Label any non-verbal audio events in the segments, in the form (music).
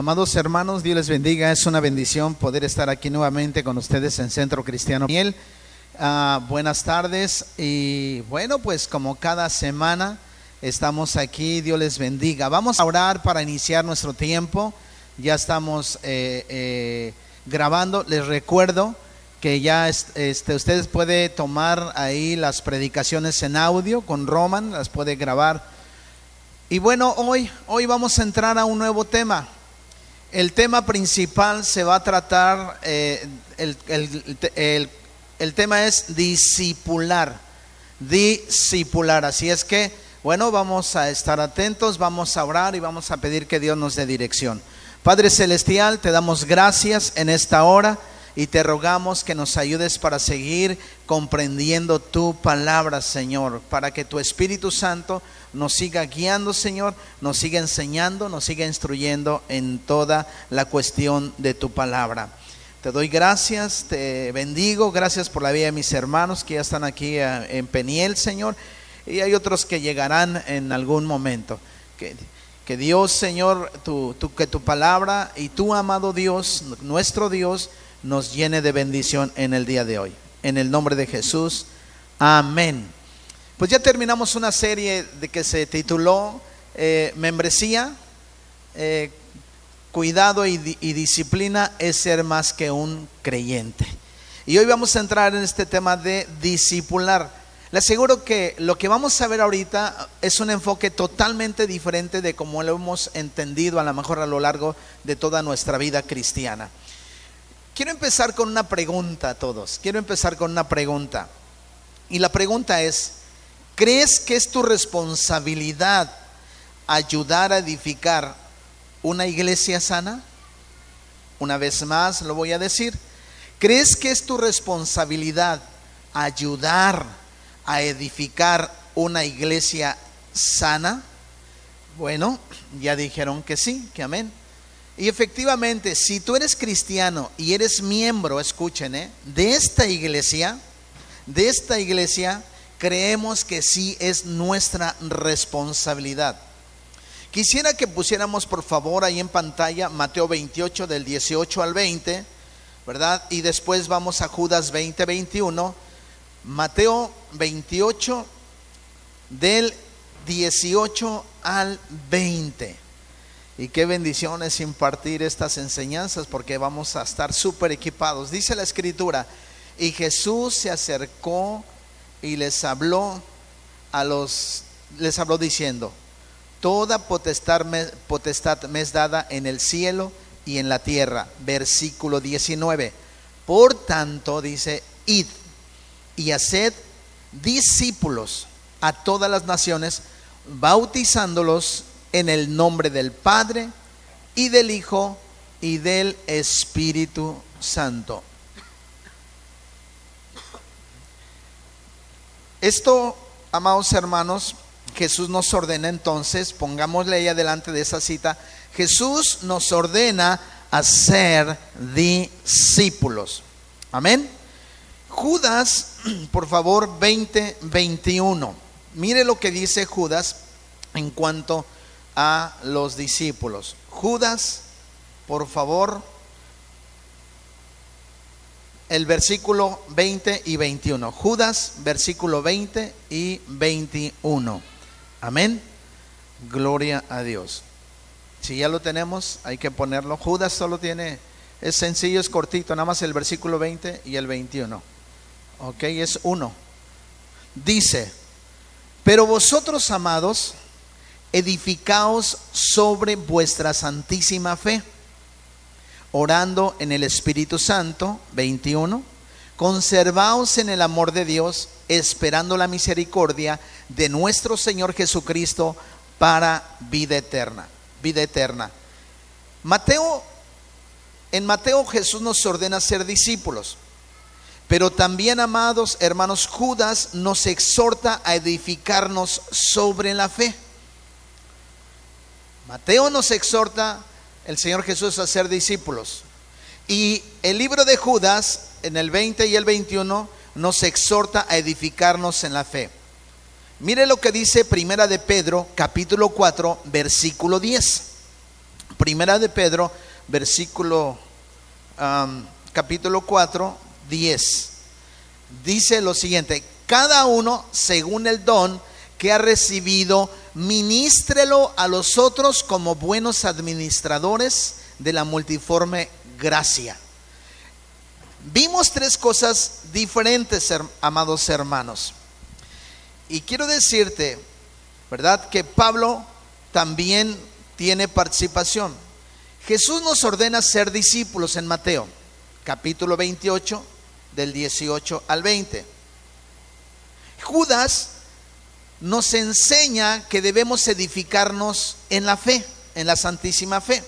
Amados hermanos, Dios les bendiga. Es una bendición poder estar aquí nuevamente con ustedes en Centro Cristiano Miel. Ah, buenas tardes y bueno, pues como cada semana estamos aquí, Dios les bendiga. Vamos a orar para iniciar nuestro tiempo. Ya estamos eh, eh, grabando. Les recuerdo que ya este, ustedes pueden tomar ahí las predicaciones en audio con Roman, las puede grabar. Y bueno, hoy, hoy vamos a entrar a un nuevo tema. El tema principal se va a tratar, eh, el, el, tema es discipular, discipular. Así es que, bueno, vamos a estar atentos, vamos a orar y vamos a pedir que Dios nos dé dirección. Padre Celestial, te damos gracias en esta hora y te rogamos que nos ayudes para seguir comprendiendo tu palabra, Señor, para que tu Espíritu Santo nos siga guiando, Señor, nos siga enseñando, nos siga instruyendo en toda la cuestión de tu palabra. Te doy gracias, te bendigo, gracias por la vida de mis hermanos que ya están aquí eh, en Peniel, Señor, y hay otros que llegarán en algún momento. Que, Dios, Señor, que tu palabra y tu amado Dios, nuestro Dios, nos llene de bendición en el día de hoy. En el nombre de Jesús. Amén. Pues ya terminamos una serie de que se tituló eh, Membresía, eh, Cuidado y, Disciplina es ser más que un creyente. Y hoy vamos a entrar en este tema de discipular. Le aseguro que lo que vamos a ver ahorita es un enfoque totalmente diferente de como lo hemos entendido a lo mejor a lo largo de toda nuestra vida cristiana. Quiero empezar con una pregunta a todos. Quiero empezar con una pregunta. Y la pregunta es, ¿crees que es tu responsabilidad ayudar a edificar una iglesia sana? Una vez más lo voy a decir. ¿Crees que es tu responsabilidad ayudar a edificar una iglesia sana? Bueno, ya dijeron que sí, que amén. Y efectivamente, si tú eres cristiano y eres miembro, escuchen, ¿eh? de esta iglesia, de esta iglesia, creemos que sí es nuestra responsabilidad. Quisiera que pusiéramos por favor ahí en pantalla Mateo 28 del 18 al 20, ¿verdad? Y después vamos a Judas 20, 21. Mateo 28 del 18 al 20. Y qué bendición es impartir estas enseñanzas porque vamos a estar súper equipados. Dice la escritura, y Jesús se acercó y les habló a los, les habló diciendo, toda potestad me, potestad me es dada en el cielo y en la tierra. Versículo 19. Por tanto, dice, id y haced discípulos a todas las naciones, bautizándolos en el nombre del Padre y del Hijo y del Espíritu Santo. Esto, amados hermanos, Jesús nos ordena entonces, pongámosle ahí adelante de esa cita, Jesús nos ordena a ser discípulos. Amén. Judas, (clears throat) por favor, 20, 21. Mire lo que dice Judas en cuanto a los discípulos. Judas, por favor, el versículo 20 y 21. Judas, versículo 20 y 21. Amén. Gloria a Dios. Si ya lo tenemos, hay que ponerlo. Judas solo tiene, es sencillo, es cortito, nada más el versículo 20 y el 21. Ok, es uno. Dice, pero vosotros, amados, edificaos sobre vuestra santísima fe, orando en el Espíritu Santo, 21, conservaos en el amor de Dios, esperando la misericordia de nuestro Señor Jesucristo para vida eterna, vida eterna. Mateo, en Mateo Jesús nos ordena ser discípulos. Pero también, amados hermanos, Judas nos exhorta a edificarnos sobre la fe. Mateo nos exhorta el Señor Jesús a ser discípulos. Y el libro de Judas, en el 20 y el 21, nos exhorta a edificarnos en la fe. Mire lo que dice Primera de Pedro, capítulo 4, versículo 10. Primera de Pedro, versículo capítulo 4, 10. Dice lo siguiente, cada uno según el don que ha recibido, ministrelo a los otros como buenos administradores de la multiforme gracia. Vimos tres cosas diferentes, amados hermanos. Y quiero decirte, ¿verdad? Que Pablo también tiene participación. Jesús nos ordena ser discípulos en Mateo, capítulo 28, del 18 al 20. Judas nos enseña que debemos edificarnos en la fe, en la santísima fe.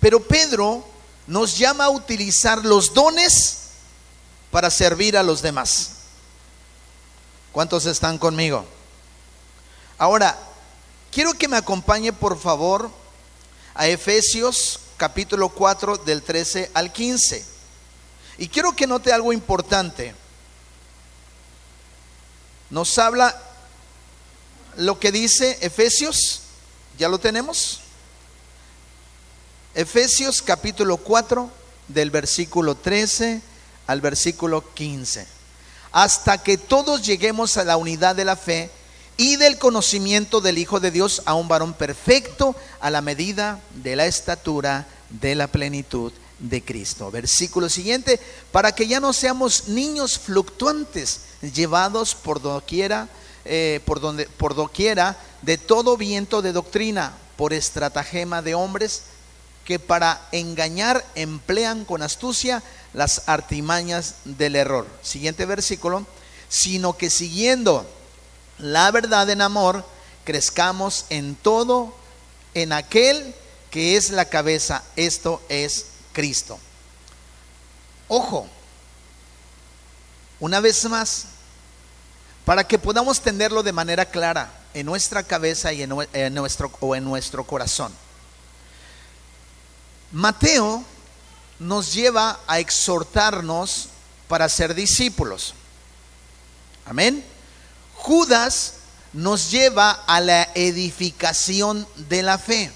Pero Pedro nos llama a utilizar los dones para servir a los demás. ¿Cuántos están conmigo? Ahora, quiero que me acompañe por favor a Efesios capítulo 4 del 13 al 15. Y quiero que note algo importante. Nos habla lo que dice Efesios, ¿ya lo tenemos? Efesios capítulo 4 del versículo 13 al versículo 15. Hasta que todos lleguemos a la unidad de la fe y del conocimiento del Hijo de Dios a un varón perfecto a la medida de la estatura de la plenitud de Cristo. Versículo siguiente, para que ya no seamos niños fluctuantes, llevados por doquiera, eh, por, donde, por doquiera de todo viento de doctrina, por estratagema de hombres que para engañar emplean con astucia las artimañas del error. Siguiente versículo, sino que siguiendo la verdad en amor, crezcamos en todo, en aquel que es la cabeza, esto es Cristo. Ojo, una vez más, para que podamos tenerlo de manera clara en nuestra cabeza y en, nuestro, o en nuestro corazón. Mateo nos lleva a exhortarnos para ser discípulos. Amén. Judas nos lleva a la edificación de la fe.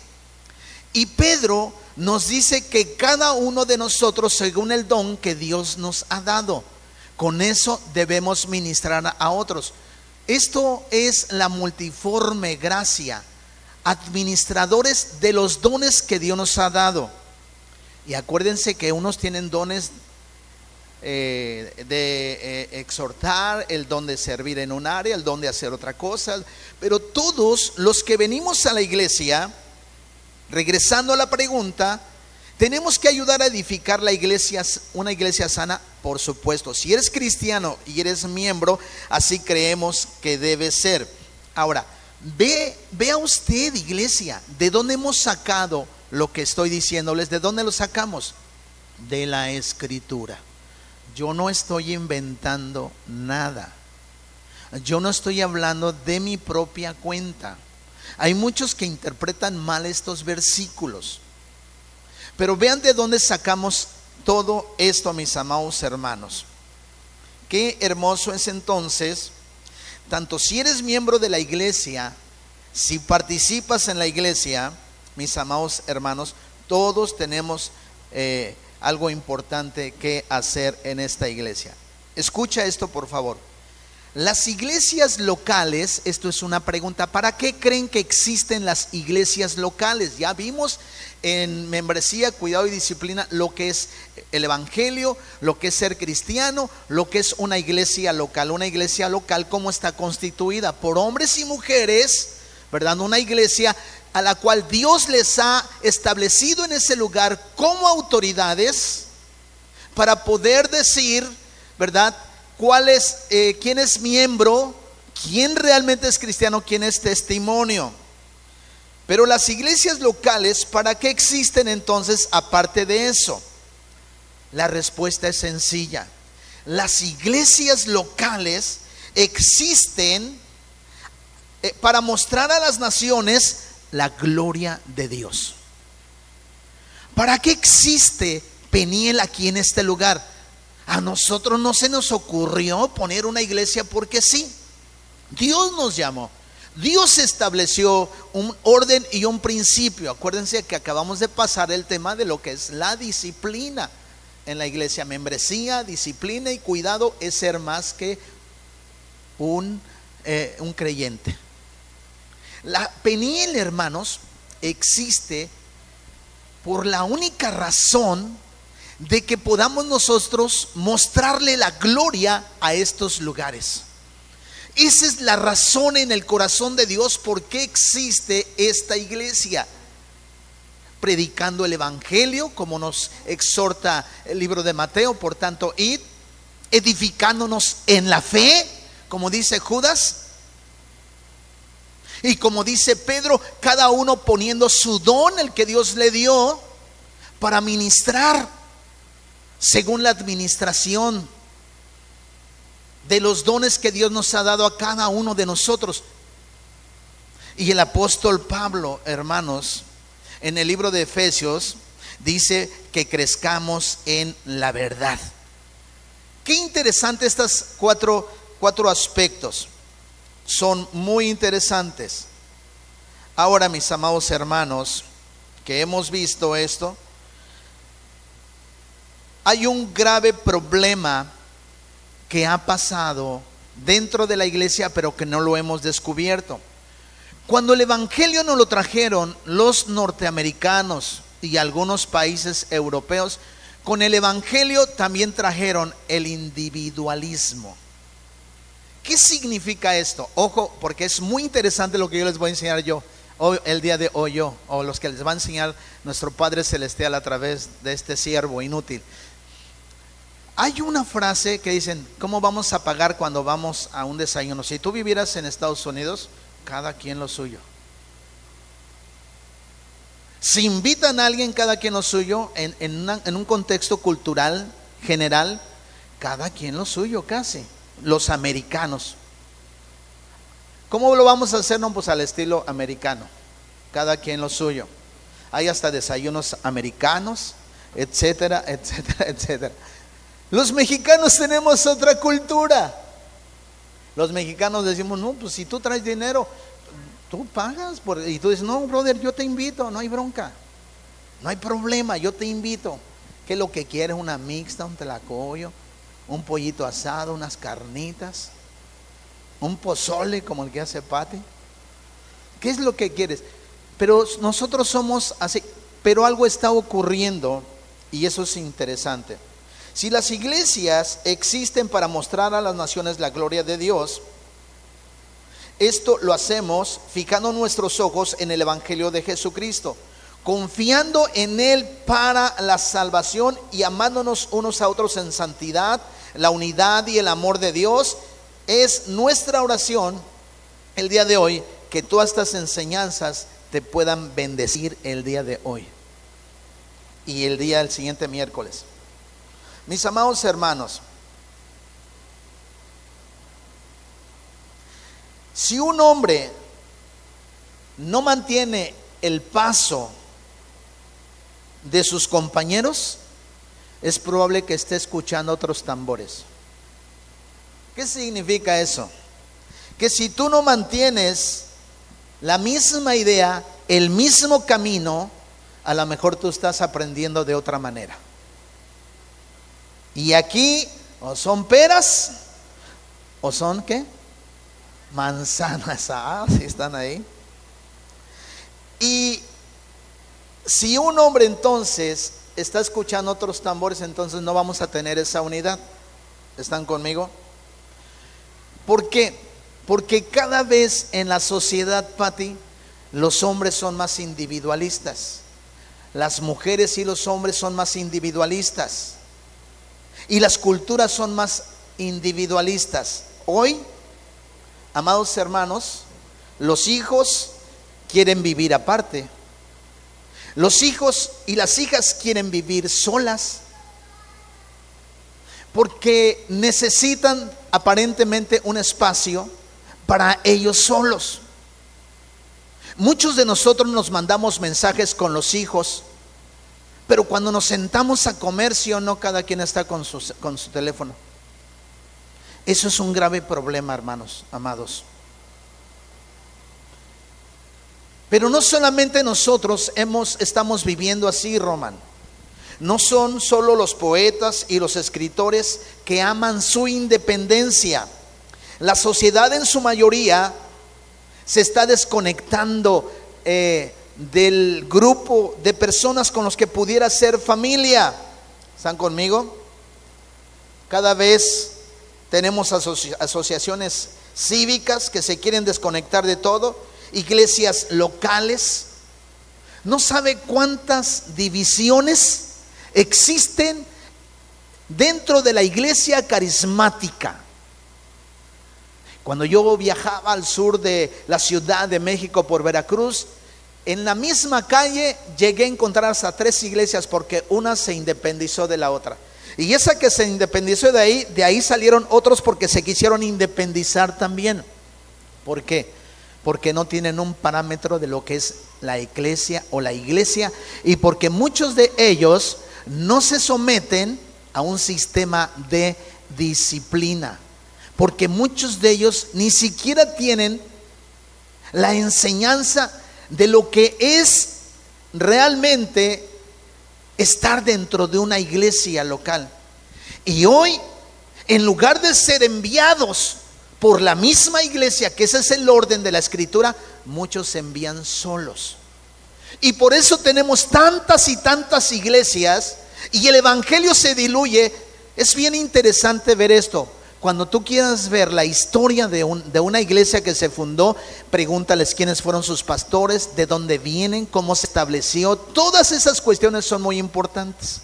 Y Pedro nos dice que cada uno de nosotros, según el don que Dios nos ha dado, con eso debemos ministrar a otros. Esto es la multiforme gracia, administradores de los dones que Dios nos ha dado. Y acuérdense que unos tienen dones eh, de eh, exhortar, el don de servir en un área, el don de hacer otra cosa. Pero todos los que venimos a la iglesia, regresando a la pregunta, tenemos que ayudar a edificar la iglesia, una iglesia sana, por supuesto. Si eres cristiano y eres miembro, así creemos que debe ser. Ahora, ve, vea usted, iglesia, de dónde hemos sacado lo que estoy diciéndoles, ¿de dónde lo sacamos? De la escritura. Yo no estoy inventando nada. Yo no estoy hablando de mi propia cuenta. Hay muchos que interpretan mal estos versículos. Pero vean de dónde sacamos todo esto, mis amados hermanos. Qué hermoso es entonces, tanto si eres miembro de la iglesia, si participas en la iglesia, mis amados hermanos, todos tenemos eh, algo importante que hacer en esta iglesia. Escucha esto, por favor. Las iglesias locales, esto es una pregunta, ¿para qué creen que existen las iglesias locales? Ya vimos en membresía, cuidado y disciplina lo que es el Evangelio, lo que es ser cristiano, lo que es una iglesia local. Una iglesia local, ¿cómo está constituida? Por hombres y mujeres, ¿verdad? Una iglesia a la cual Dios les ha establecido en ese lugar como autoridades para poder decir, ¿verdad? ¿Cuál es, eh, quién es miembro, quién realmente es cristiano, quién es testimonio. Pero las iglesias locales, ¿para qué existen entonces aparte de eso? La respuesta es sencilla. Las iglesias locales existen eh, para mostrar a las naciones la gloria de Dios. ¿Para qué existe Peniel aquí en este lugar? A nosotros no se nos ocurrió poner una iglesia porque sí. Dios nos llamó. Dios estableció un orden y un principio. Acuérdense que acabamos de pasar el tema de lo que es la disciplina en la iglesia. Membresía, disciplina y cuidado es ser más que un, eh, un creyente. La peniel, hermanos, existe por la única razón de que podamos nosotros mostrarle la gloria a estos lugares. Esa es la razón en el corazón de Dios por qué existe esta iglesia. Predicando el Evangelio, como nos exhorta el libro de Mateo, por tanto, edificándonos en la fe, como dice Judas. Y como dice Pedro, cada uno poniendo su don, el que Dios le dio, para ministrar según la administración de los dones que Dios nos ha dado a cada uno de nosotros. Y el apóstol Pablo, hermanos, en el libro de Efesios, dice que crezcamos en la verdad. Qué interesante estos cuatro, cuatro aspectos. Son muy interesantes. Ahora, mis amados hermanos, que hemos visto esto, hay un grave problema que ha pasado dentro de la iglesia, pero que no lo hemos descubierto. Cuando el Evangelio nos lo trajeron los norteamericanos y algunos países europeos, con el Evangelio también trajeron el individualismo. ¿Qué significa esto? Ojo, porque es muy interesante lo que yo les voy a enseñar yo, el día de hoy yo, o los que les va a enseñar nuestro Padre Celestial a través de este siervo inútil. Hay una frase que dicen, ¿cómo vamos a pagar cuando vamos a un desayuno? Si tú vivieras en Estados Unidos, cada quien lo suyo. Si invitan a alguien, cada quien lo suyo, en, un contexto cultural general, cada quien lo suyo casi. Los americanos. ¿Cómo lo vamos a hacer? No, pues al estilo americano. Cada quien lo suyo. Hay hasta desayunos americanos, etcétera, etcétera, etcétera. Los mexicanos tenemos otra cultura. Los mexicanos decimos, no, pues si tú traes dinero, tú pagas. Y tú dices, no, brother, yo te invito, no hay bronca. No hay problema, yo te invito. ¿Qué es lo que quieres? Una mixta, un telacoyo, un pollito asado, unas carnitas, un pozole como el que hace Pati. ¿Qué es lo que quieres? Pero nosotros somos así, pero algo está ocurriendo y eso es interesante. Si las iglesias existen para mostrar a las naciones la gloria de Dios, esto lo hacemos fijando nuestros ojos en el Evangelio de Jesucristo, confiando en Él para la salvación y amándonos unos a otros en santidad, la unidad y el amor de Dios. Es nuestra oración el día de hoy que todas estas enseñanzas te puedan bendecir el día de hoy y el día del siguiente miércoles. Mis amados hermanos, si un hombre no mantiene el paso de sus compañeros, es probable que esté escuchando otros tambores. ¿Qué significa eso? Que si tú no mantienes la misma idea, el mismo camino, a lo mejor tú estás aprendiendo de otra manera. Y aquí o son peras o son qué? Manzanas. (laughs) Ah, sí están ahí. Y si un hombre entonces está escuchando otros tambores, entonces no vamos a tener esa unidad. ¿Están conmigo? ¿Por qué? Porque cada vez en la sociedad, Patti, los hombres son más individualistas. Las mujeres y los hombres son más individualistas. Y las culturas son más individualistas. Hoy, amados hermanos, los hijos quieren vivir aparte. Los hijos y las hijas quieren vivir solas porque necesitan aparentemente un espacio para ellos solos. Muchos de nosotros nos mandamos mensajes con los hijos pero cuando nos sentamos a comer, sí o no, cada quien está con su, con su teléfono. Eso es un grave problema, hermanos, amados. Pero no solamente nosotros hemos, estamos viviendo así, Roman. No son solo los poetas y los escritores que aman su independencia. La sociedad en su mayoría se está desconectando eh, del grupo de personas con los que pudiera ser familia. ¿Están conmigo? Cada vez tenemos asociaciones cívicas que se quieren desconectar de todo, iglesias locales. No sabe cuántas divisiones existen dentro de la iglesia carismática. Cuando yo viajaba al sur de la Ciudad de México por Veracruz, en la misma calle llegué a encontrar hasta tres iglesias porque una se independizó de la otra. Y esa que se independizó de ahí, de ahí salieron otros porque se quisieron independizar también. ¿Por qué? Porque no tienen un parámetro de lo que es la iglesia o la iglesia y porque muchos de ellos no se someten a un sistema de disciplina, porque muchos de ellos ni siquiera tienen la enseñanza de lo que es realmente estar dentro de una iglesia local. Y hoy, en lugar de ser enviados por la misma iglesia, que ese es el orden de la escritura, muchos se envían solos. Y por eso tenemos tantas y tantas iglesias y el Evangelio se diluye. Es bien interesante ver esto. Cuando tú quieras ver la historia de, una iglesia que se fundó, pregúntales quiénes fueron sus pastores, de dónde vienen, cómo se estableció. Todas esas cuestiones son muy importantes.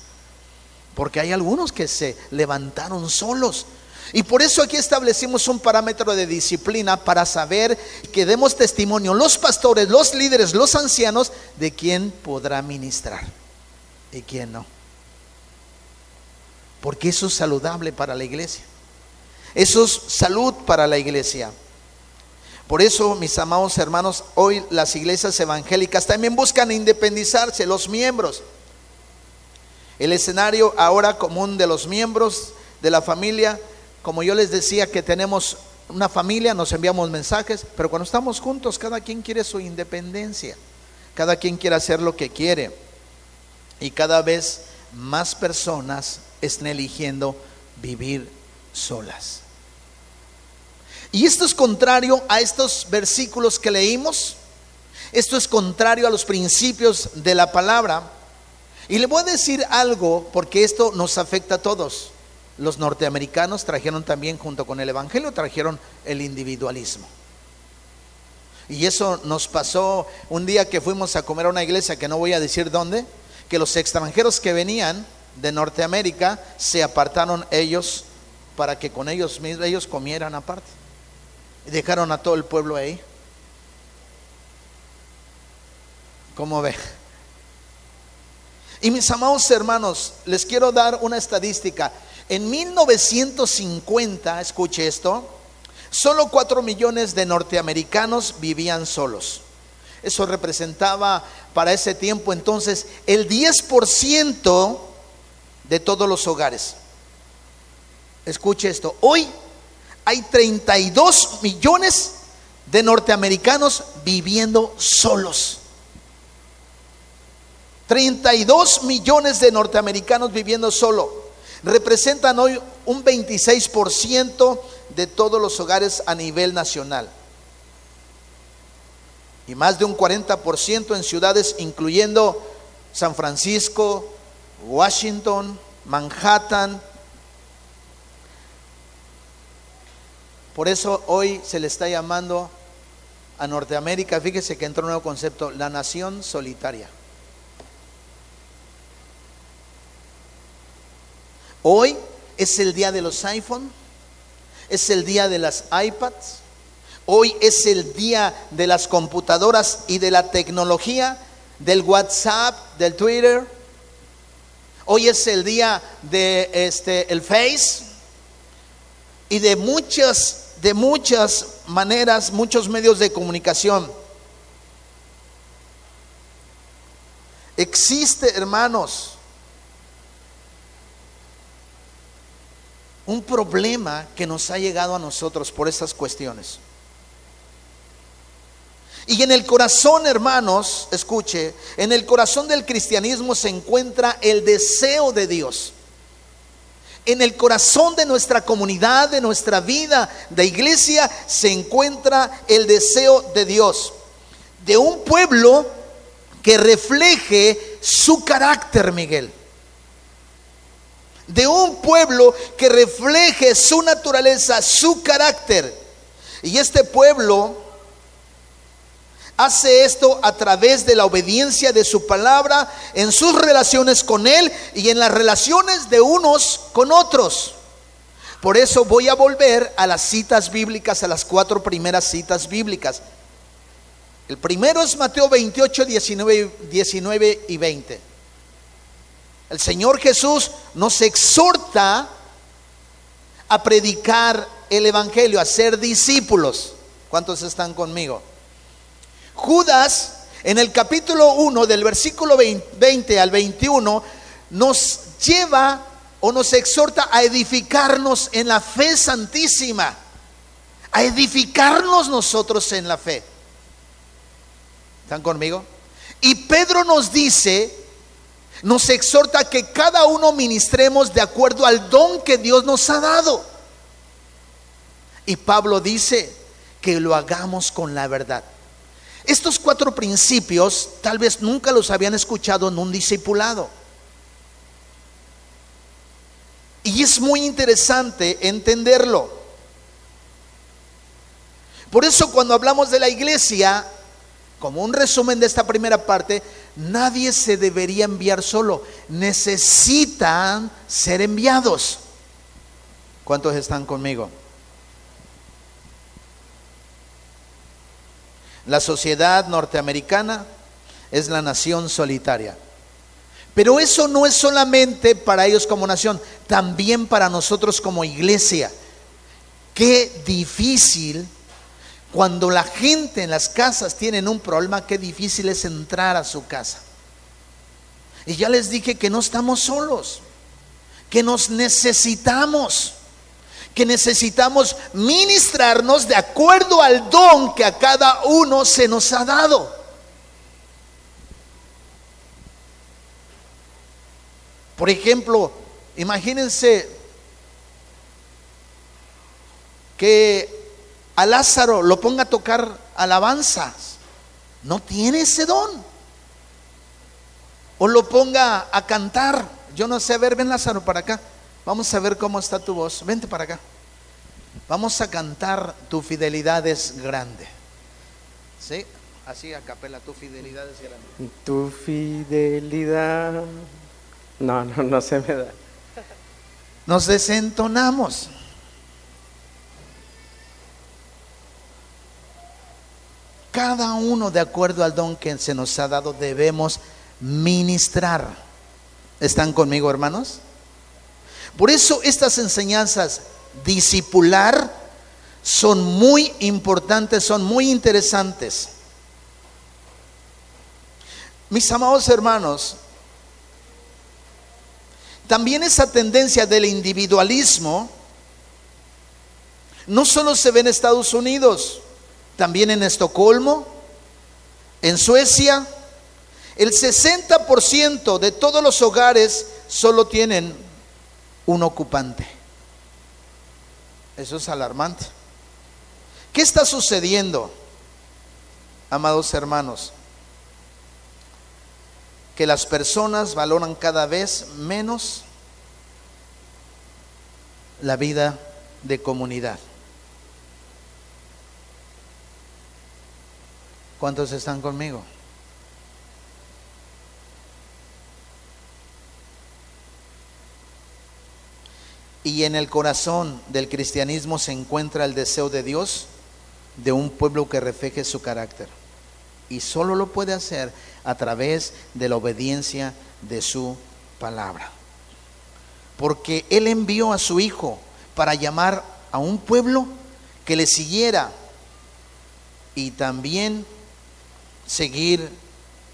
Porque hay algunos que se levantaron solos. Y por eso aquí establecimos un parámetro de disciplina para saber que demos testimonio los pastores, los líderes, los ancianos de quién podrá ministrar y quién no. Porque eso es saludable para la iglesia. Eso es salud para la iglesia. Por eso, mis amados hermanos, hoy las iglesias evangélicas también buscan independizarse, los miembros. El escenario ahora común de los miembros de la familia como yo les decía que tenemos una familia, nos enviamos mensajes, pero cuando estamos juntos, cada quien quiere su independencia, cada quien quiere hacer lo que quiere. Y cada vez más personas están eligiendo vivir solas. Y esto es contrario a estos versículos que leímos. Esto es contrario a los principios de la palabra. Y le voy a decir algo porque esto nos afecta a todos los norteamericanos trajeron también junto con el Evangelio, trajeron el individualismo. Y eso nos pasó un día que fuimos a comer a una iglesia, que no voy a decir dónde, que los extranjeros que venían de Norteamérica se apartaron ellos para que con ellos mismos ellos comieran aparte. Dejaron a todo el pueblo ahí. ¿Cómo ve? Y mis amados hermanos, les quiero dar una estadística. En 1950, escuche esto, solo 4 millones de norteamericanos vivían solos. Eso representaba para ese tiempo entonces el 10% de todos los hogares. Escuche esto, hoy hay 32 millones de norteamericanos viviendo solos. 32 millones de norteamericanos viviendo solo representan hoy un 26% de todos los hogares a nivel nacional. Y más de un 40% en ciudades incluyendo San Francisco, Washington, Manhattan. Por eso hoy se le está llamando a Norteamérica, fíjese que entró un nuevo concepto, la nación solitaria. Hoy es el día de los iPhone, es el día de las iPads, hoy es el día de las computadoras y de la tecnología, del WhatsApp, del Twitter. Hoy es el día de este el Face y de muchas de muchas maneras, muchos medios de comunicación. Existe, hermanos, un problema que nos ha llegado a nosotros por estas cuestiones. Y en el corazón, hermanos, escuche, en el corazón del cristianismo se encuentra el deseo de Dios. En el corazón de nuestra comunidad, de nuestra vida de iglesia, se encuentra el deseo de Dios. De un pueblo que refleje su carácter, Miguel. De un pueblo que refleje su naturaleza, su carácter. Y este pueblo hace esto a través de la obediencia de su palabra en sus relaciones con Él y en las relaciones de unos con otros. Por eso voy a volver a las citas bíblicas, a las cuatro primeras citas bíblicas. El primero es Mateo 28, 19, 19 y 20. El Señor Jesús nos exhorta a predicar el Evangelio, a ser discípulos. ¿Cuántos están conmigo? Judas, en el capítulo 1, del versículo 20 al 21, nos lleva o nos exhorta a edificarnos en la fe santísima, a edificarnos nosotros en la fe. ¿Están conmigo? Y Pedro nos dice, nos exhorta que cada uno ministremos de acuerdo al don que Dios nos ha dado. Y Pablo dice que lo hagamos con la verdad. Estos cuatro principios tal vez nunca los habían escuchado en un discipulado. Y es muy interesante entenderlo. Por eso cuando hablamos de la iglesia, como un resumen de esta primera parte, nadie se debería enviar solo. Necesitan ser enviados. ¿Cuántos están conmigo? La sociedad norteamericana es la nación solitaria. Pero eso no es solamente para ellos como nación, también para nosotros como iglesia. Qué difícil cuando la gente en las casas tienen un problema, qué difícil es entrar a su casa. Y ya les dije que no estamos solos, que nos necesitamos que necesitamos ministrarnos de acuerdo al don que a cada uno se nos ha dado. Por ejemplo, imagínense que a Lázaro lo ponga a tocar alabanzas. No tiene ese don. O lo ponga a cantar. Yo no sé, a ver, ven Lázaro para acá. Vamos a ver cómo está tu voz. Vente para acá. Vamos a cantar Tu fidelidad es grande. ¿Sí? Así a capela, tu fidelidad es grande. Tu fidelidad. No, no, no se me da. Nos desentonamos. Cada uno de acuerdo al don que se nos ha dado debemos ministrar. ¿Están conmigo, hermanos? Por eso estas enseñanzas discipular son muy importantes, son muy interesantes. Mis amados hermanos, también esa tendencia del individualismo no solo se ve en Estados Unidos, también en Estocolmo, en Suecia, el 60% de todos los hogares solo tienen un ocupante. Eso es alarmante. ¿Qué está sucediendo, amados hermanos? Que las personas valoran cada vez menos la vida de comunidad. ¿Cuántos están conmigo? Y en el corazón del cristianismo se encuentra el deseo de Dios de un pueblo que refleje su carácter. Y solo lo puede hacer a través de la obediencia de su palabra. Porque Él envió a su Hijo para llamar a un pueblo que le siguiera y también seguir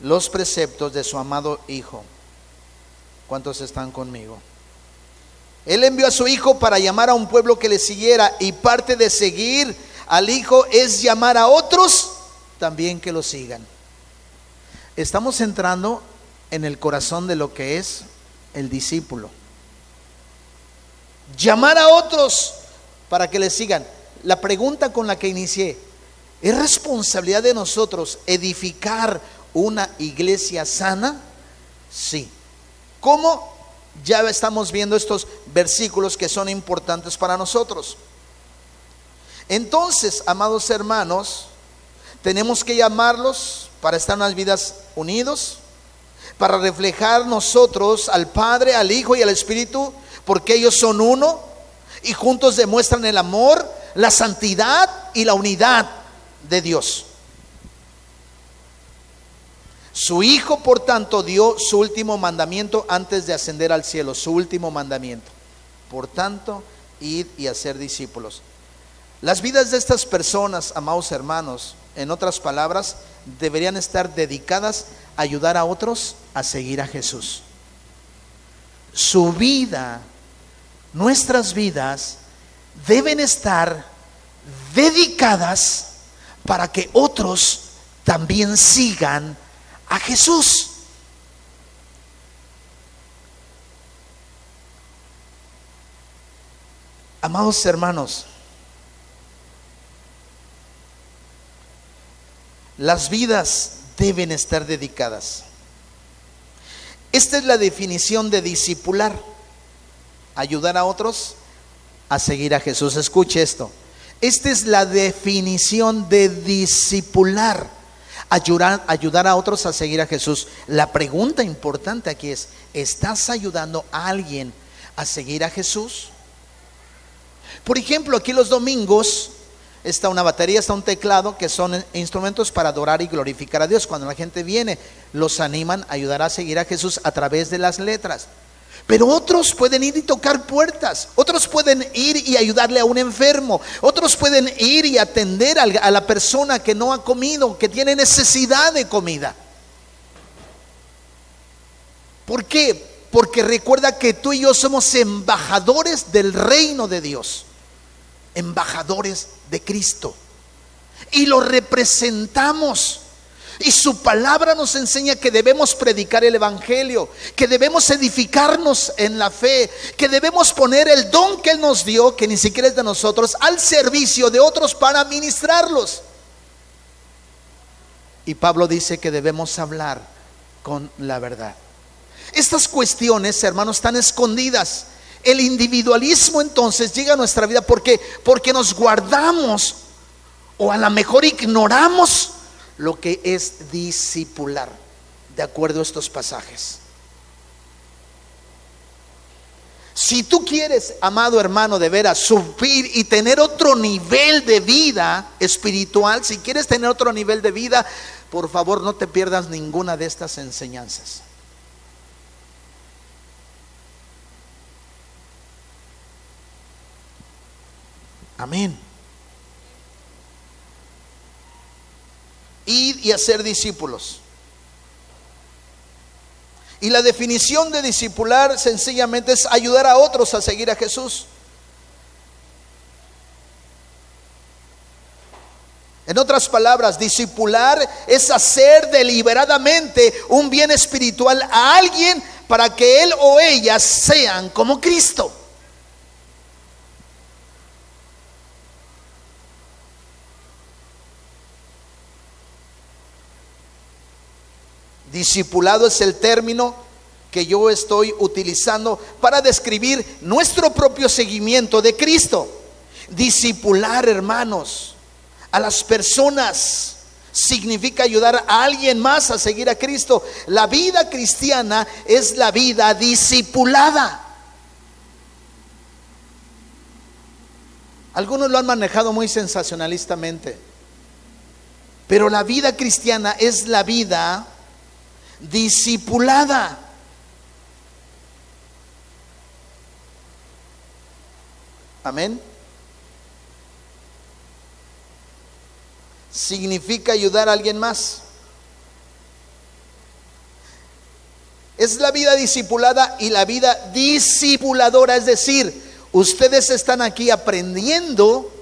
los preceptos de su amado Hijo. ¿Cuántos están conmigo? Él envió a su hijo para llamar a un pueblo que le siguiera y parte de seguir al hijo es llamar a otros también que lo sigan. Estamos entrando en el corazón de lo que es el discípulo. Llamar a otros para que le sigan. La pregunta con la que inicié, ¿es responsabilidad de nosotros edificar una iglesia sana? Sí. ¿Cómo? Ya estamos viendo estos versículos que son importantes para nosotros. Entonces, amados hermanos, tenemos que llamarlos para estar en las vidas unidos, para reflejar nosotros al Padre, al Hijo y al Espíritu, porque ellos son uno y juntos demuestran el amor, la santidad y la unidad de Dios. Su Hijo, por tanto, dio su último mandamiento antes de ascender al cielo, su último mandamiento. Por tanto, id y hacer discípulos. Las vidas de estas personas, amados hermanos, en otras palabras, deberían estar dedicadas a ayudar a otros a seguir a Jesús. Su vida, nuestras vidas, deben estar dedicadas para que otros también sigan a Jesús. Amados hermanos, Las vidas deben estar dedicadas. Esta es la definición de discipular. Ayudar a otros a seguir a Jesús. Escuche esto. Esta es la definición de discipular. Ayudar, ayudar a otros a seguir a Jesús. La pregunta importante aquí es, ¿estás ayudando a alguien a seguir a Jesús? Por ejemplo, aquí los domingos está una batería, está un teclado, que son instrumentos para adorar y glorificar a Dios. Cuando la gente viene, los animan a ayudar a seguir a Jesús a través de las letras. Pero otros pueden ir y tocar puertas, otros pueden ir y ayudarle a un enfermo, otros pueden ir y atender a la persona que no ha comido, que tiene necesidad de comida. ¿Por qué? Porque recuerda que tú y yo somos embajadores del reino de Dios embajadores de Cristo. Y lo representamos. Y su palabra nos enseña que debemos predicar el Evangelio, que debemos edificarnos en la fe, que debemos poner el don que Él nos dio, que ni siquiera es de nosotros, al servicio de otros para ministrarlos. Y Pablo dice que debemos hablar con la verdad. Estas cuestiones, hermanos, están escondidas el individualismo entonces llega a nuestra vida porque porque nos guardamos o a lo mejor ignoramos lo que es discipular, de acuerdo a estos pasajes. Si tú quieres, amado hermano, de veras subir y tener otro nivel de vida espiritual, si quieres tener otro nivel de vida, por favor no te pierdas ninguna de estas enseñanzas. Amén. Ir y hacer discípulos. Y la definición de discipular sencillamente es ayudar a otros a seguir a Jesús. En otras palabras, discipular es hacer deliberadamente un bien espiritual a alguien para que él o ella sean como Cristo. Discipulado es el término que yo estoy utilizando para describir nuestro propio seguimiento de Cristo. Discipular, hermanos, a las personas significa ayudar a alguien más a seguir a Cristo. La vida cristiana es la vida discipulada. Algunos lo han manejado muy sensacionalistamente, pero la vida cristiana es la vida discipulada. Amén. Significa ayudar a alguien más. Es la vida discipulada y la vida discipuladora, es decir, ustedes están aquí aprendiendo,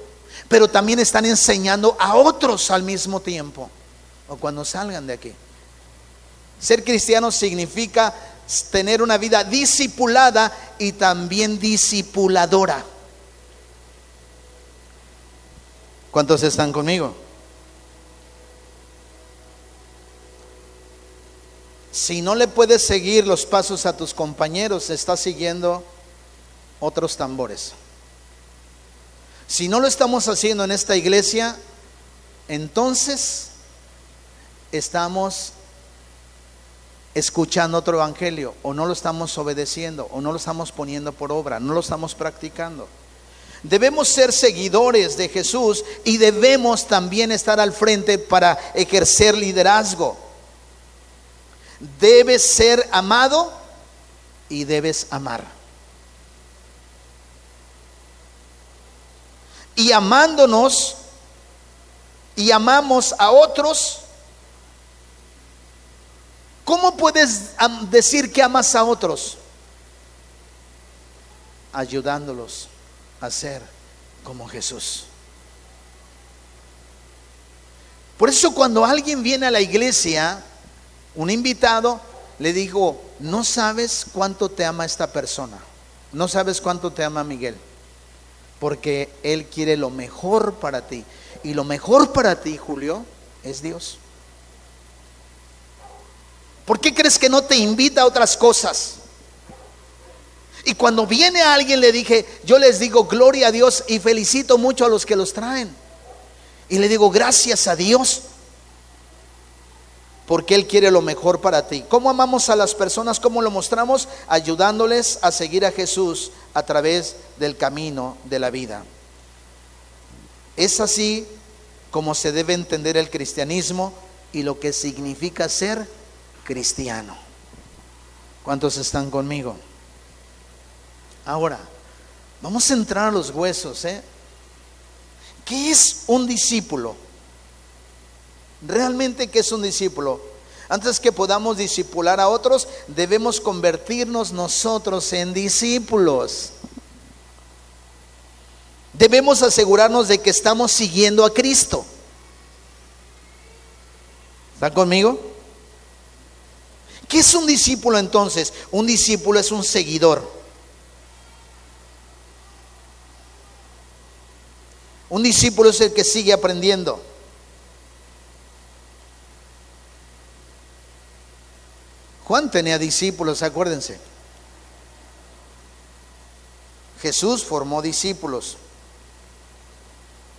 pero también están enseñando a otros al mismo tiempo. o cuando salgan de aquí. Ser cristiano significa tener una vida discipulada y también discipuladora. ¿Cuántos están conmigo? Si no le puedes seguir los pasos a tus compañeros, estás siguiendo otros tambores. Si no lo estamos haciendo en esta iglesia, entonces estamos escuchando otro evangelio o no lo estamos obedeciendo o no lo estamos poniendo por obra, no lo estamos practicando. Debemos ser seguidores de Jesús y debemos también estar al frente para ejercer liderazgo. Debes ser amado y debes amar. Y amándonos y amamos a otros, ¿cómo puedes decir que amas a otros? Ayudándolos a ser como Jesús. Por eso cuando alguien viene a la iglesia, un invitado, le digo, no sabes cuánto te ama esta persona, no sabes cuánto te ama Miguel, porque Él quiere lo mejor para ti. Y lo mejor para ti, Julio, es Dios. ¿Por qué crees que no te invita a otras cosas? Y cuando viene alguien le dije, yo les digo gloria a Dios y felicito mucho a los que los traen. Y le digo gracias a Dios porque Él quiere lo mejor para ti. ¿Cómo amamos a las personas? ¿Cómo lo mostramos? Ayudándoles a seguir a Jesús a través del camino de la vida. Es así como se debe entender el cristianismo y lo que significa ser. ¿Cuántos están conmigo? Ahora, vamos a entrar a los huesos. ¿eh? ¿Qué es un discípulo? Realmente, ¿qué es un discípulo? Antes que podamos discipular a otros, debemos convertirnos nosotros en discípulos. Debemos asegurarnos de que estamos siguiendo a Cristo. ¿Están conmigo? ¿Qué es un discípulo entonces? Un discípulo es un seguidor. Un discípulo es el que sigue aprendiendo. Juan tenía discípulos, acuérdense. Jesús formó discípulos.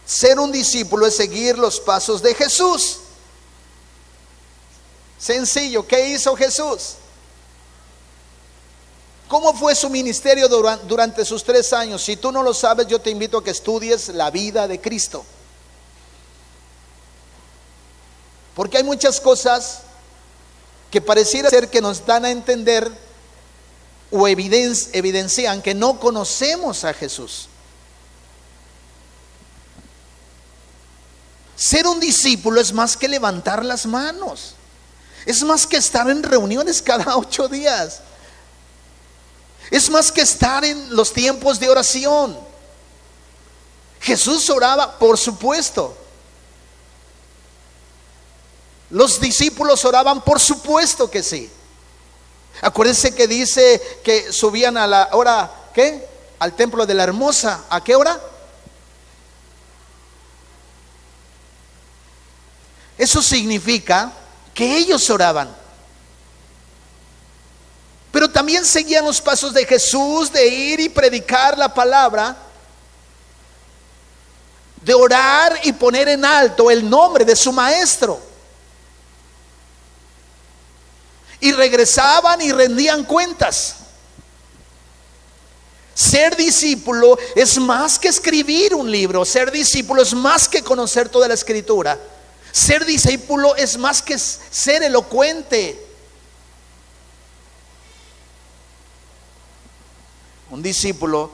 Ser un discípulo es seguir los pasos de Jesús. Sencillo, ¿qué hizo Jesús? ¿Cómo fue su ministerio durante sus tres años? Si tú no lo sabes, yo te invito a que estudies la vida de Cristo. Porque hay muchas cosas que pareciera ser que nos dan a entender o evidencian que no conocemos a Jesús. Ser un discípulo es más que levantar las manos. Es más que estar en reuniones cada (laughs) ocho días. Es más que estar en los tiempos de oración. Jesús oraba, por supuesto. Los discípulos oraban, por supuesto que sí. Acuérdense que dice que subían a la hora, ¿qué? Al templo de la hermosa. ¿A qué hora? Eso significa que ellos oraban. Pero también seguían los pasos de Jesús de ir y predicar la palabra, de orar y poner en alto el nombre de su maestro. Y regresaban y rendían cuentas. Ser discípulo es más que escribir un libro, ser discípulo es más que conocer toda la escritura. Ser discípulo es más que ser elocuente. Un discípulo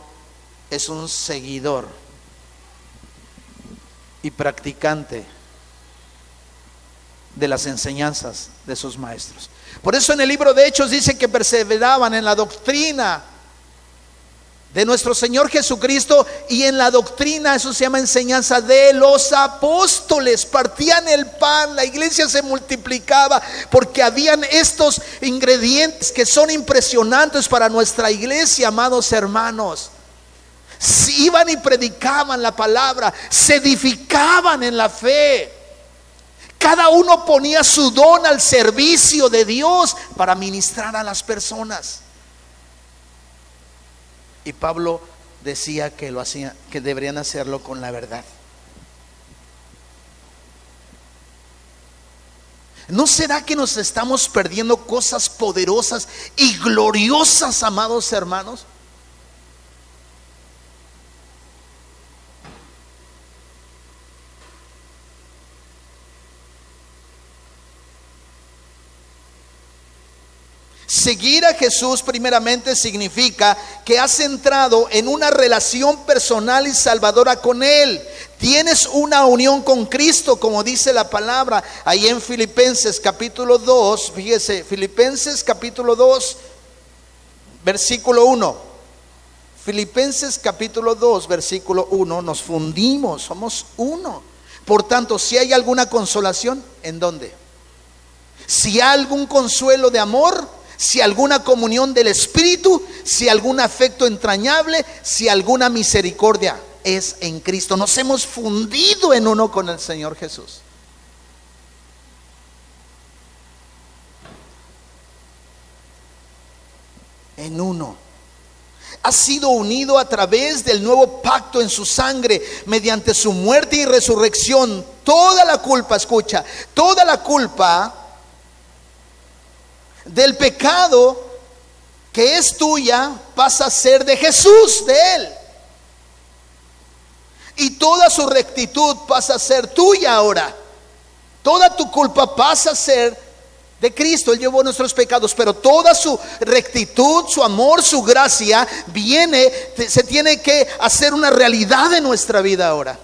es un seguidor y practicante de las enseñanzas de sus maestros. Por eso en el libro de Hechos dice que perseveraban en la doctrina de nuestro Señor Jesucristo y en la doctrina, eso se llama enseñanza de los apóstoles, partían el pan, la iglesia se multiplicaba porque habían estos ingredientes que son impresionantes para nuestra iglesia, amados hermanos. Iban y predicaban la palabra, se edificaban en la fe. Cada uno ponía su don al servicio de Dios para ministrar a las personas. Y Pablo decía que lo hacía, que deberían hacerlo con la verdad. ¿No será que nos estamos perdiendo cosas poderosas y gloriosas, amados hermanos? Seguir a Jesús primeramente significa que has entrado en una relación personal y salvadora con Él. Tienes una unión con Cristo, como dice la palabra ahí en Filipenses capítulo 2. Fíjese, Filipenses capítulo 2, versículo 1. Filipenses capítulo 2, versículo 1. Nos fundimos, somos uno. Por tanto, si hay alguna consolación, ¿en dónde? Si hay algún consuelo de amor, si alguna comunión del Espíritu, si algún afecto entrañable, si alguna misericordia es en Cristo. Nos hemos fundido en uno con el Señor Jesús. En uno. Ha sido unido a través del nuevo pacto en su sangre, mediante su muerte y resurrección. Toda la culpa, escucha, toda la culpa del pecado que es tuya pasa a ser de Jesús, de Él. Y toda su rectitud pasa a ser tuya ahora. Toda tu culpa pasa a ser de Cristo. Él llevó nuestros pecados, pero toda su rectitud, su amor, su gracia viene, se tiene que hacer una realidad en nuestra vida ahora.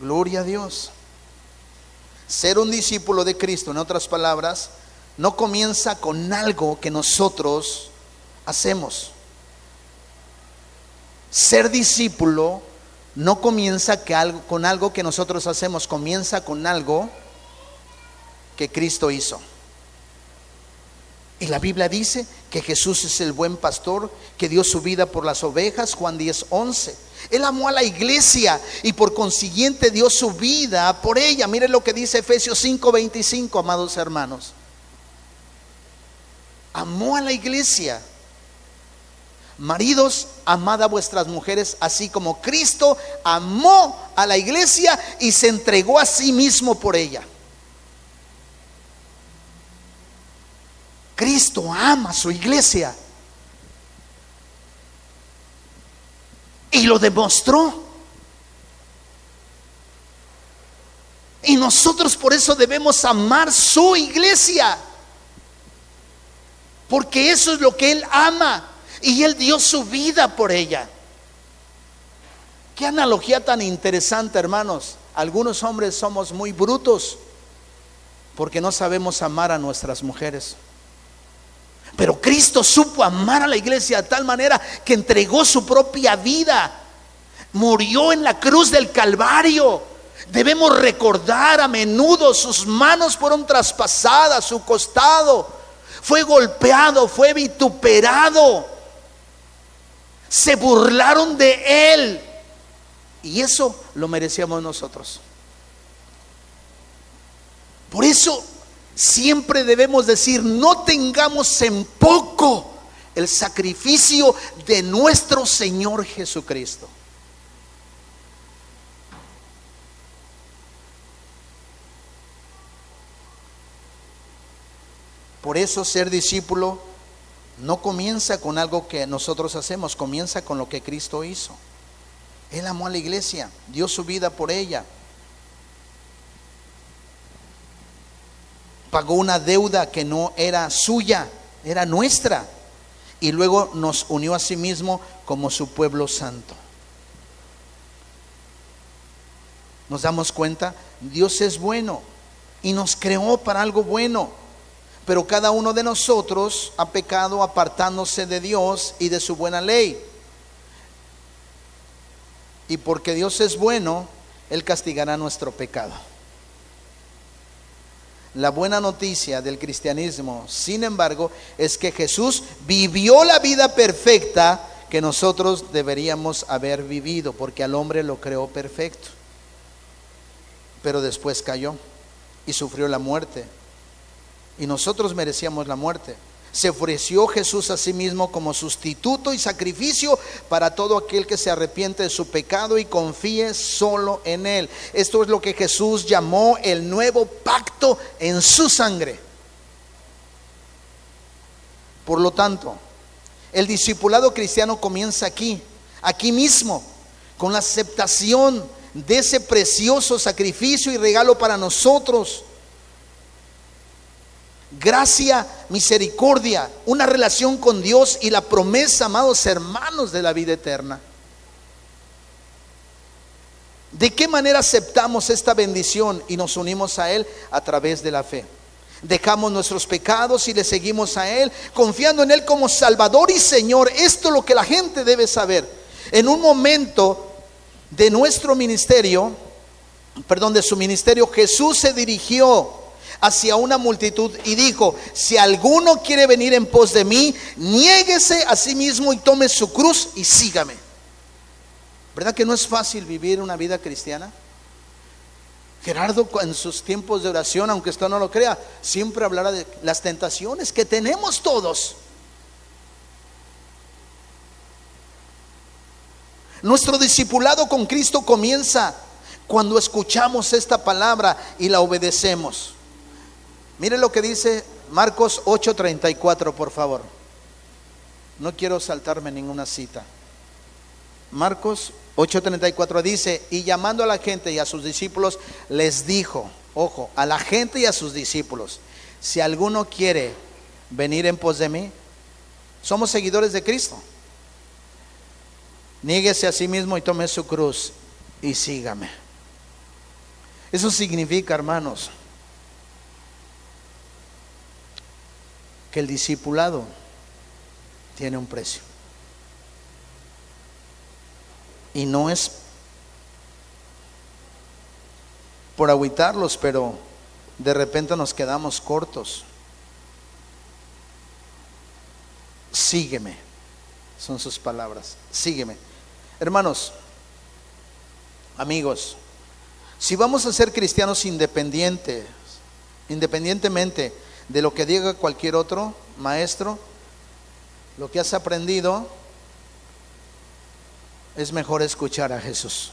Gloria a Dios. Ser un discípulo de Cristo, en otras palabras, no comienza con algo que nosotros hacemos. Ser discípulo no comienza con algo que nosotros hacemos, comienza con algo que Cristo hizo. Y la Biblia dice que Jesús es el buen pastor que dio su vida por las ovejas, Juan 10, 11. Él amó a la iglesia y por consiguiente dio su vida por ella. Miren lo que dice Efesios 5, 25, amados hermanos. Amó a la iglesia. Maridos, amad a vuestras mujeres, así como Cristo amó a la iglesia y se entregó a sí mismo por ella. Cristo ama a su iglesia. Y lo demostró. Y nosotros por eso debemos amar su iglesia. Porque eso es lo que Él ama. Y Él dio su vida por ella. Qué analogía tan interesante, hermanos. Algunos hombres somos muy brutos porque no sabemos amar a nuestras mujeres. Pero Cristo supo amar a la iglesia de tal manera que entregó su propia vida. Murió en la cruz del Calvario. Debemos recordar a menudo sus manos fueron traspasadas, su costado fue golpeado, fue vituperado. Se burlaron de él. Y eso lo merecíamos nosotros. Por eso siempre debemos decir, no tengamos en poco el sacrificio de nuestro Señor Jesucristo. Por eso ser discípulo no comienza con algo que nosotros hacemos, comienza con lo que Cristo hizo. Él amó a la iglesia, dio su vida por ella. Pagó una deuda que no era suya, era nuestra. Y luego nos unió a sí mismo como su pueblo santo. Nos damos cuenta, Dios es bueno. y nos creó para algo bueno. Pero cada uno de nosotros ha pecado apartándose de Dios y de su buena ley. Y porque Dios es bueno, Él castigará nuestro pecado. La buena noticia del cristianismo, sin embargo, es que Jesús vivió la vida perfecta que nosotros deberíamos haber vivido, porque al hombre lo creó perfecto. Pero después cayó y sufrió la muerte. Y nosotros merecíamos la muerte se ofreció Jesús a sí mismo como sustituto y sacrificio para todo aquel que se arrepiente de su pecado y confíe solo en Él. Esto es lo que Jesús llamó el nuevo pacto en su sangre. Por lo tanto, el discipulado cristiano comienza aquí, aquí mismo, con la aceptación de ese precioso sacrificio y regalo para nosotros gracia, misericordia, una relación con Dios y la promesa, amados hermanos, de la vida eterna. ¿De qué manera aceptamos esta bendición y nos unimos a Él? A través de la fe. Dejamos nuestros pecados y le seguimos a Él, confiando en Él como Salvador y Señor. Esto es lo que la gente debe saber. En un momento de nuestro ministerio, perdón, de su ministerio, Jesús se dirigió hacia una multitud y dijo, si alguno quiere venir en pos de mí, niéguese a sí mismo y tome su cruz y sígame. ¿Verdad que no es fácil vivir una vida cristiana? Gerardo en sus tiempos de oración, aunque usted no lo crea, siempre hablará de las tentaciones que tenemos todos. Nuestro discipulado con Cristo comienza cuando escuchamos esta palabra y la obedecemos. Mire lo que dice Marcos 8:34, por favor. No quiero saltarme ninguna cita. Marcos 8:34 dice, y llamando a la gente y a sus discípulos, les dijo, ojo, a la gente y a sus discípulos, si alguno quiere venir en pos de mí, somos seguidores de Cristo. Niéguese a sí mismo y tome su cruz y sígame. Eso significa, hermanos, que el discipulado tiene un precio. Y no es por agüitarlos, pero de repente nos quedamos cortos. Sígueme, son sus palabras, sígueme. Hermanos, amigos, si vamos a ser cristianos independientes, independientemente de lo que diga cualquier otro maestro, lo que has aprendido, es mejor escuchar a Jesús.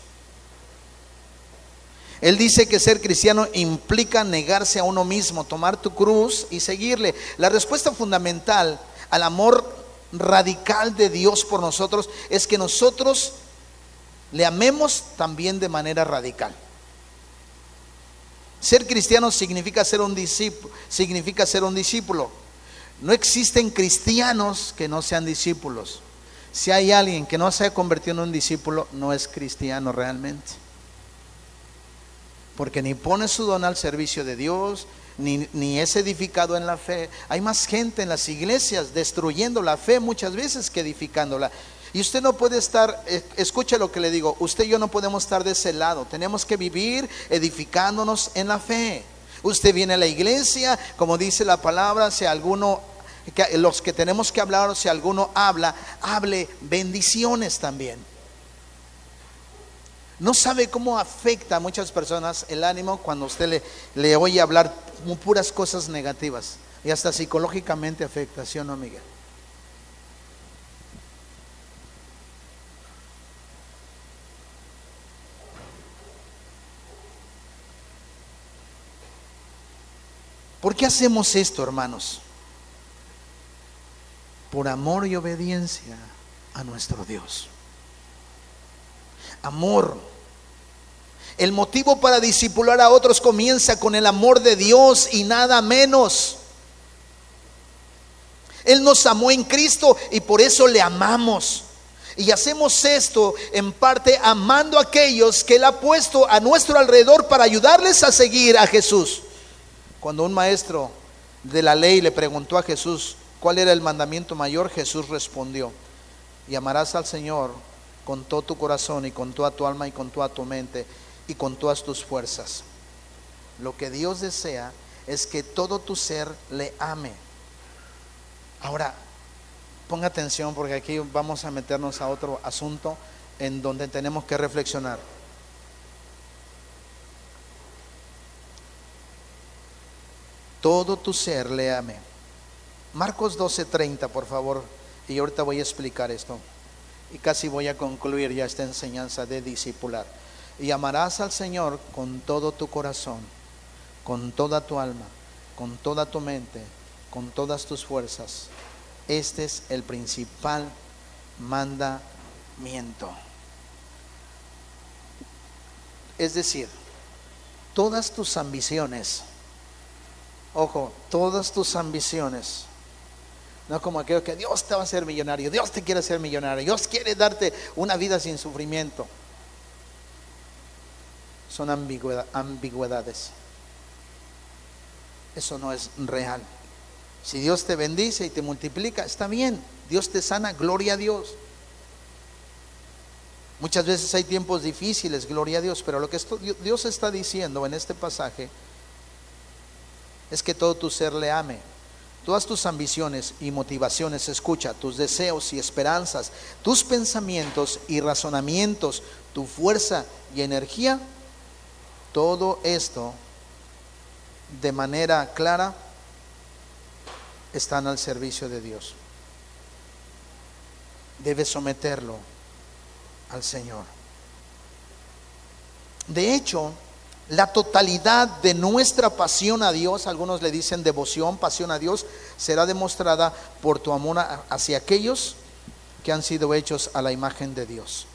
Él dice que ser cristiano implica negarse a uno mismo, tomar tu cruz y seguirle. La respuesta fundamental al amor radical de Dios por nosotros es que nosotros le amemos también de manera radical. Ser cristiano significa ser un discípulo, significa ser un discípulo. No existen cristianos que no sean discípulos. Si hay alguien que no se ha convertido en un discípulo, no es cristiano realmente. Porque ni pone su don al servicio de Dios, ni, ni, es edificado en la fe. Hay más gente en las iglesias destruyendo la fe muchas veces que edificándola. Y usted no puede estar, eh, escuche lo que le digo, usted y yo no podemos estar de ese lado. Tenemos que vivir edificándonos en la fe. Usted viene a la iglesia, como dice la palabra, si alguno, los que tenemos que hablar, si alguno habla, hable bendiciones también. No sabe cómo afecta a muchas personas el ánimo cuando usted le, le oye hablar puras cosas negativas. Y hasta psicológicamente afecta, ¿sí o no, Miguel? ¿Por qué hacemos esto, hermanos? Por amor y obediencia a nuestro Dios. Amor. El motivo para disipular a otros comienza con el amor de Dios y nada menos. Él nos amó en Cristo y por eso le amamos. Y hacemos esto en parte amando a aquellos que Él ha puesto a nuestro alrededor para ayudarles a seguir a Jesús. Cuando un maestro de la ley le preguntó a Jesús cuál era el mandamiento mayor, Jesús respondió, y amarás al Señor con todo tu corazón y con toda tu alma y con toda tu mente y con todas tus fuerzas. Lo que Dios desea es que todo tu ser le ame. Ahora, ponga atención porque aquí vamos a meternos a otro asunto en donde tenemos que reflexionar. Todo tu ser le ame. Marcos 12:30, por favor, y ahorita voy a explicar esto. Y casi voy a concluir ya esta enseñanza de discipular. Y amarás al Señor con todo tu corazón, con toda tu alma, con toda tu mente, con todas tus fuerzas. Este es el principal mandamiento. Es decir, todas tus ambiciones, ojo, todas tus ambiciones, no como aquello que Dios te va a hacer millonario, Dios te quiere hacer millonario, Dios quiere darte una vida sin sufrimiento. Son ambigüedades. Eso no es real. Si Dios te bendice y te multiplica, está bien. Dios te sana, gloria a Dios. Muchas veces hay tiempos difíciles, gloria a Dios, pero lo que Dios está diciendo en este pasaje es que todo tu ser le ame. Todas tus ambiciones y motivaciones, escucha, tus deseos y esperanzas, tus pensamientos y razonamientos, tu fuerza y energía, todo esto de manera clara están al servicio de Dios. Debes someterlo al Señor. De hecho, la totalidad de nuestra pasión a Dios, algunos le dicen devoción, pasión a Dios, será demostrada por tu amor hacia aquellos que han sido hechos a la imagen de Dios.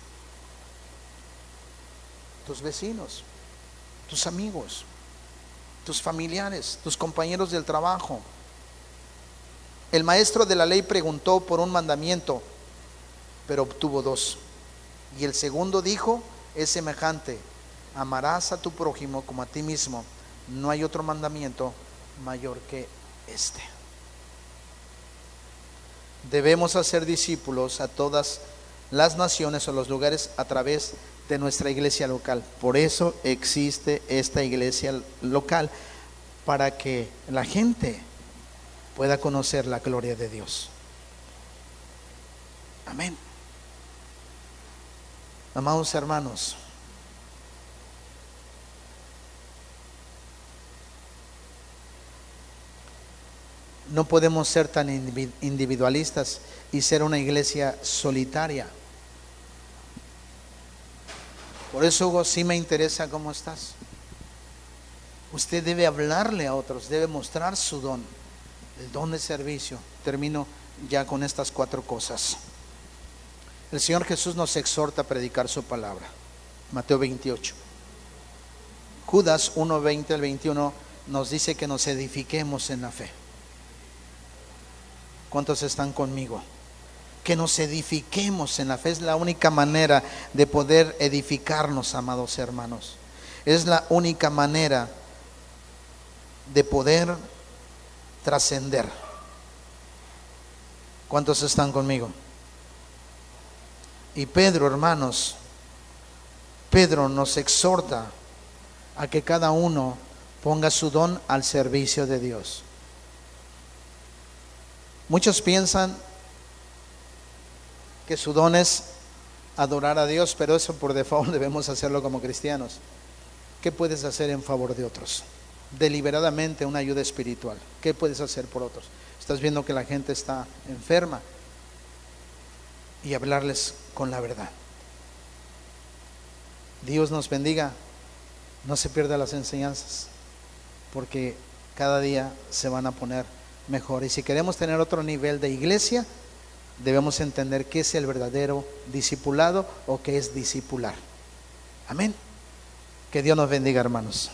Tus vecinos, tus amigos, tus familiares, tus compañeros del trabajo. El maestro de la ley preguntó por un mandamiento, pero obtuvo dos. Y el segundo dijo, es semejante amarás a tu prójimo como a ti mismo. No hay otro mandamiento mayor que este. Debemos hacer discípulos a todas las naciones o los lugares a través de nuestra iglesia local. Por eso existe esta iglesia local, para que la gente pueda conocer la gloria de Dios. Amén. Amados hermanos, no podemos ser tan individualistas y ser una iglesia solitaria. Por eso, Hugo, sí me interesa cómo estás. Usted debe hablarle a otros, debe mostrar su don, el don de servicio. Termino ya con estas cuatro cosas. El Señor Jesús nos exhorta a predicar su palabra. Mateo 28. Judas 1, 20 al 21 nos dice que nos edifiquemos en la fe. ¿Cuántos están conmigo? Que nos edifiquemos en la fe es la única manera de poder edificarnos, amados hermanos. Es la única manera de poder trascender. ¿Cuántos están conmigo? Y Pedro, hermanos, Pedro nos exhorta a que cada uno ponga su don al servicio de Dios. Muchos piensan que su don es adorar a Dios, pero eso por default (laughs) debemos hacerlo como cristianos. ¿Qué puedes hacer en favor de otros? Deliberadamente una ayuda espiritual. ¿Qué puedes hacer por otros? Estás viendo que la gente está enferma y hablarles con la verdad. Dios nos bendiga. No se pierda las enseñanzas, porque cada día se van a poner mejor. Y si queremos tener otro nivel de iglesia, debemos entender qué es el verdadero discipulado o qué es discipular. Amén. Que Dios nos bendiga, hermanos.